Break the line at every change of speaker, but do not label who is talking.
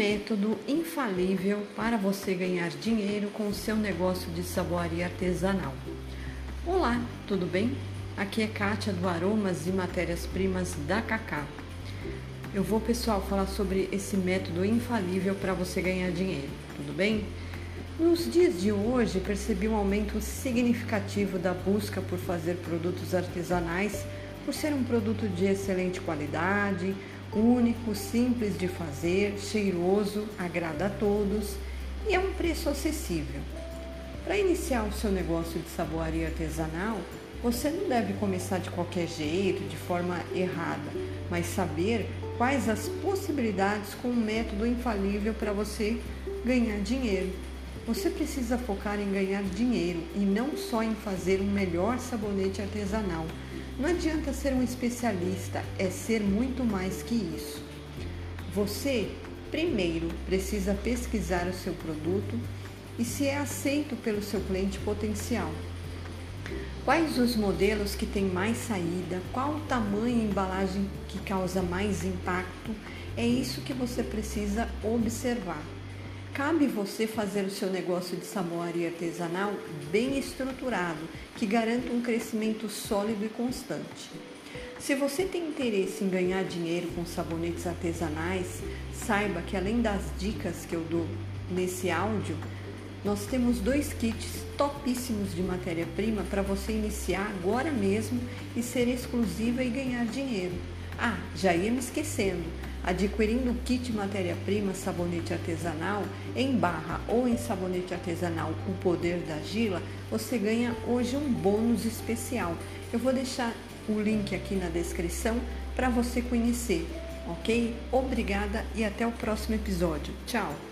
método infalível para você ganhar dinheiro com o seu negócio de saboaria artesanal. Olá, tudo bem? Aqui é Kátia do Aromas e Matérias-Primas da Cacá. Eu vou, pessoal, falar sobre esse método infalível para você ganhar dinheiro, tudo bem? Nos dias de hoje, percebi um aumento significativo da busca por fazer produtos artesanais, por ser um produto de excelente qualidade, único, simples de fazer, cheiroso, agrada a todos e é um preço acessível. Para iniciar o seu negócio de saboaria artesanal, você não deve começar de qualquer jeito, de forma errada, mas saber quais as possibilidades com um método infalível para você ganhar dinheiro. Você precisa focar em ganhar dinheiro e não só em fazer um melhor sabonete artesanal não adianta ser um especialista, é ser muito mais que isso. Você, primeiro, precisa pesquisar o seu produto e se é aceito pelo seu cliente potencial. Quais os modelos que têm mais saída? Qual o tamanho e embalagem que causa mais impacto? É isso que você precisa observar. Cabe você fazer o seu negócio de saboaria artesanal bem estruturado, que garanta um crescimento sólido e constante. Se você tem interesse em ganhar dinheiro com sabonetes artesanais, saiba que além das dicas que eu dou nesse áudio, nós temos dois kits topíssimos de matéria-prima para você iniciar agora mesmo e ser exclusiva e ganhar dinheiro. Ah, já ia me esquecendo. Adquirindo o kit matéria-prima sabonete artesanal em barra ou em sabonete artesanal O Poder da Gila, você ganha hoje um bônus especial. Eu vou deixar o link aqui na descrição para você conhecer, ok? Obrigada e até o próximo episódio. Tchau!